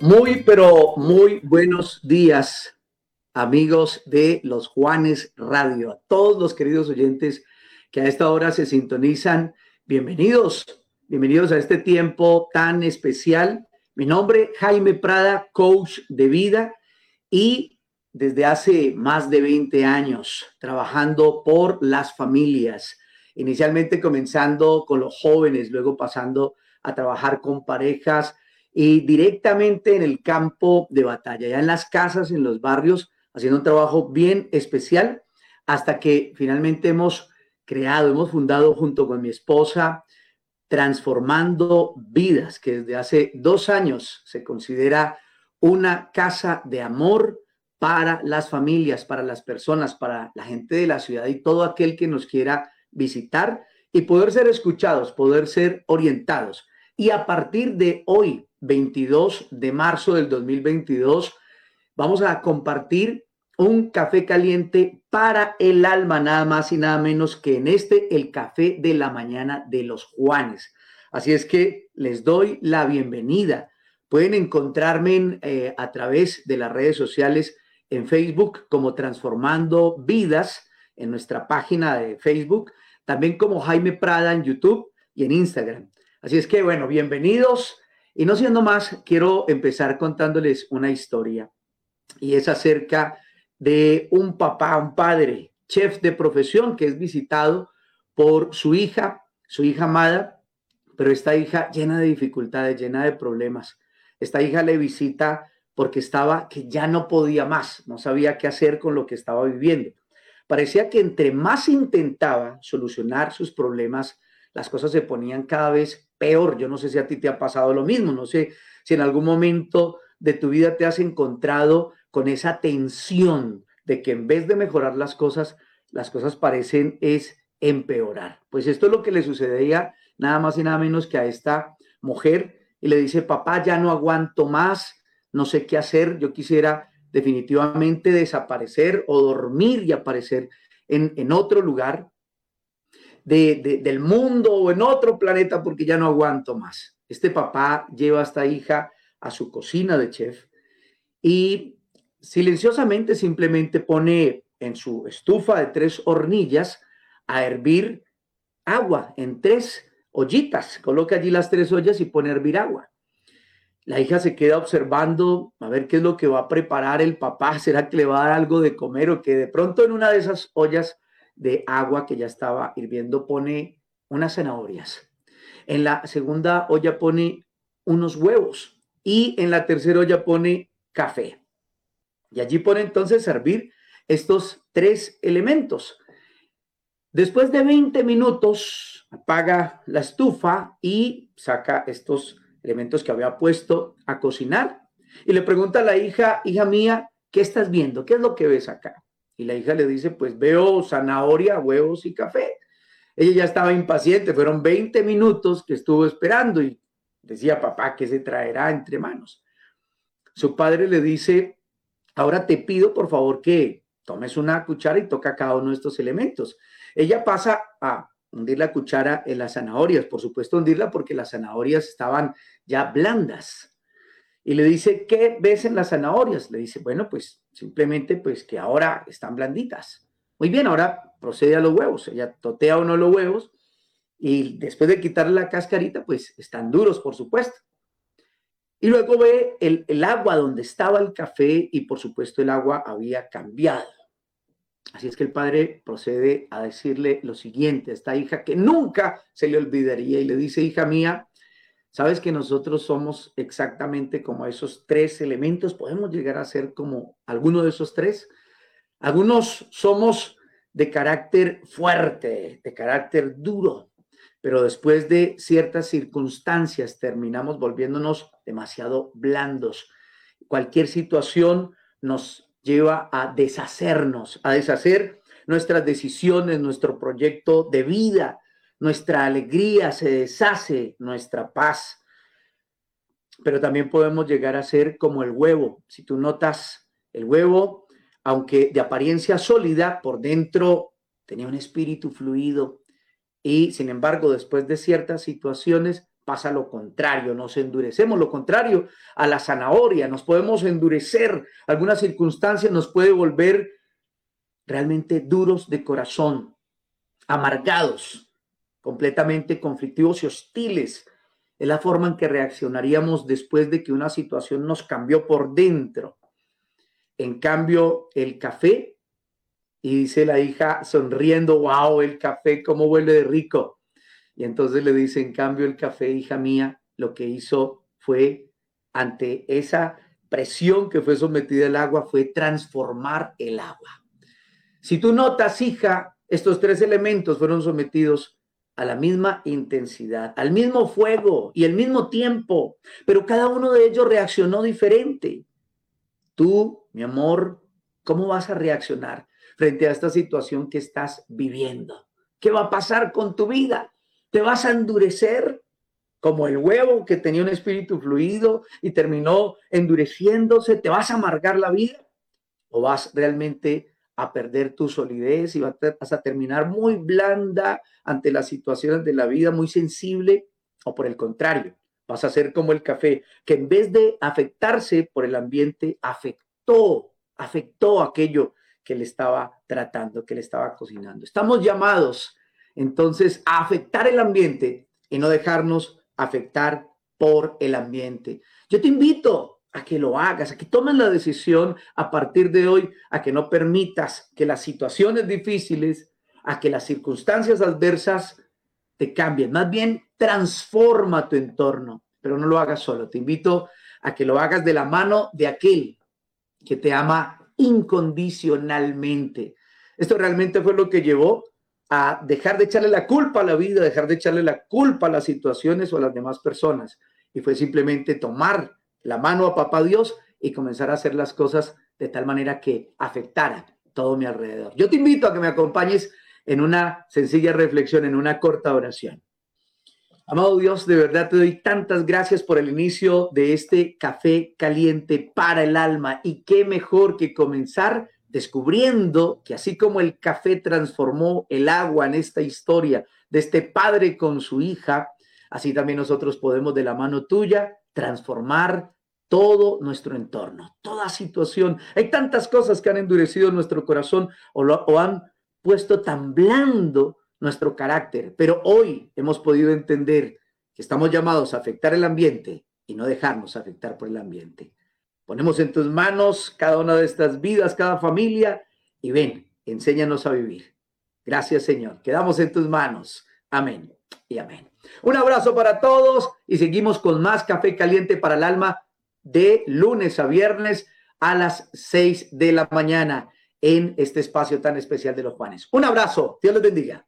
Muy, pero muy buenos días, amigos de los Juanes Radio. A todos los queridos oyentes que a esta hora se sintonizan, bienvenidos, bienvenidos a este tiempo tan especial. Mi nombre, Jaime Prada, coach de vida y desde hace más de 20 años trabajando por las familias, inicialmente comenzando con los jóvenes, luego pasando a trabajar con parejas y directamente en el campo de batalla, ya en las casas, en los barrios, haciendo un trabajo bien especial, hasta que finalmente hemos creado, hemos fundado junto con mi esposa, Transformando Vidas, que desde hace dos años se considera una casa de amor para las familias, para las personas, para la gente de la ciudad y todo aquel que nos quiera visitar y poder ser escuchados, poder ser orientados. Y a partir de hoy, 22 de marzo del 2022, vamos a compartir un café caliente para el alma, nada más y nada menos que en este, el café de la mañana de los Juanes. Así es que les doy la bienvenida. Pueden encontrarme eh, a través de las redes sociales en Facebook como Transformando Vidas, en nuestra página de Facebook, también como Jaime Prada en YouTube y en Instagram. Así es que, bueno, bienvenidos. Y no siendo más, quiero empezar contándoles una historia. Y es acerca de un papá, un padre, chef de profesión, que es visitado por su hija, su hija amada, pero esta hija llena de dificultades, llena de problemas. Esta hija le visita porque estaba que ya no podía más, no sabía qué hacer con lo que estaba viviendo. Parecía que entre más intentaba solucionar sus problemas, las cosas se ponían cada vez peor. Yo no sé si a ti te ha pasado lo mismo, no sé si en algún momento de tu vida te has encontrado con esa tensión de que en vez de mejorar las cosas, las cosas parecen es empeorar. Pues esto es lo que le sucedía nada más y nada menos que a esta mujer y le dice, papá, ya no aguanto más, no sé qué hacer, yo quisiera definitivamente desaparecer o dormir y aparecer en, en otro lugar del mundo o en otro planeta porque ya no aguanto más. Este papá lleva a esta hija a su cocina de chef y silenciosamente simplemente pone en su estufa de tres hornillas a hervir agua en tres ollitas. Coloca allí las tres ollas y pone a hervir agua. La hija se queda observando a ver qué es lo que va a preparar el papá. ¿Será que le va a dar algo de comer o que de pronto en una de esas ollas de agua que ya estaba hirviendo pone unas zanahorias. En la segunda olla pone unos huevos y en la tercera olla pone café. Y allí pone entonces servir estos tres elementos. Después de 20 minutos, apaga la estufa y saca estos elementos que había puesto a cocinar. Y le pregunta a la hija, hija mía, ¿qué estás viendo? ¿Qué es lo que ves acá? Y la hija le dice, pues veo zanahoria, huevos y café. Ella ya estaba impaciente, fueron 20 minutos que estuvo esperando y decía, papá, ¿qué se traerá entre manos? Su padre le dice, ahora te pido por favor que tomes una cuchara y toca cada uno de estos elementos. Ella pasa a hundir la cuchara en las zanahorias, por supuesto hundirla porque las zanahorias estaban ya blandas y le dice, ¿qué ves en las zanahorias? Le dice, bueno, pues simplemente pues que ahora están blanditas. Muy bien, ahora procede a los huevos. Ella totea uno los huevos y después de quitarle la cascarita, pues están duros, por supuesto. Y luego ve el, el agua donde estaba el café y por supuesto el agua había cambiado. Así es que el padre procede a decirle lo siguiente a esta hija que nunca se le olvidaría y le dice, hija mía, Sabes que nosotros somos exactamente como esos tres elementos, podemos llegar a ser como alguno de esos tres. Algunos somos de carácter fuerte, de carácter duro, pero después de ciertas circunstancias terminamos volviéndonos demasiado blandos. Cualquier situación nos lleva a deshacernos, a deshacer nuestras decisiones, nuestro proyecto de vida, nuestra alegría se deshace, nuestra paz. Pero también podemos llegar a ser como el huevo. Si tú notas el huevo, aunque de apariencia sólida, por dentro tenía un espíritu fluido y sin embargo después de ciertas situaciones pasa lo contrario, nos endurecemos, lo contrario a la zanahoria, nos podemos endurecer, algunas circunstancias nos puede volver realmente duros de corazón, amargados, completamente conflictivos y hostiles. Es la forma en que reaccionaríamos después de que una situación nos cambió por dentro. En cambio, el café, y dice la hija sonriendo, wow, el café, cómo huele de rico. Y entonces le dice, en cambio, el café, hija mía, lo que hizo fue, ante esa presión que fue sometida el agua, fue transformar el agua. Si tú notas, hija, estos tres elementos fueron sometidos a la misma intensidad, al mismo fuego y al mismo tiempo, pero cada uno de ellos reaccionó diferente. Tú, mi amor, ¿cómo vas a reaccionar frente a esta situación que estás viviendo? ¿Qué va a pasar con tu vida? ¿Te vas a endurecer como el huevo que tenía un espíritu fluido y terminó endureciéndose? ¿Te vas a amargar la vida? ¿O vas realmente a perder tu solidez y vas a terminar muy blanda ante las situaciones de la vida, muy sensible? ¿O por el contrario, vas a ser como el café, que en vez de afectarse por el ambiente, afectó, afectó aquello que le estaba tratando, que le estaba cocinando? Estamos llamados entonces, afectar el ambiente y no dejarnos afectar por el ambiente. Yo te invito a que lo hagas, a que tomes la decisión a partir de hoy, a que no permitas que las situaciones difíciles, a que las circunstancias adversas te cambien. Más bien, transforma tu entorno, pero no lo hagas solo. Te invito a que lo hagas de la mano de aquel que te ama incondicionalmente. Esto realmente fue lo que llevó a dejar de echarle la culpa a la vida, dejar de echarle la culpa a las situaciones o a las demás personas. Y fue simplemente tomar la mano a papá Dios y comenzar a hacer las cosas de tal manera que afectara todo mi alrededor. Yo te invito a que me acompañes en una sencilla reflexión, en una corta oración. Amado Dios, de verdad te doy tantas gracias por el inicio de este café caliente para el alma y qué mejor que comenzar descubriendo que así como el café transformó el agua en esta historia de este padre con su hija, así también nosotros podemos de la mano tuya transformar todo nuestro entorno, toda situación. Hay tantas cosas que han endurecido nuestro corazón o, han puesto tan blando nuestro carácter, pero hoy hemos podido entender que estamos llamados a afectar el ambiente y no dejarnos afectar por el ambiente. Ponemos en tus manos cada una de estas vidas, cada familia, y ven, enséñanos a vivir. Gracias, Señor. Quedamos en tus manos. Amén y amén. Un abrazo para todos y seguimos con más café caliente para el alma de lunes a viernes a las seis de la mañana en este espacio tan especial de los Juanes. Un abrazo. Dios les bendiga.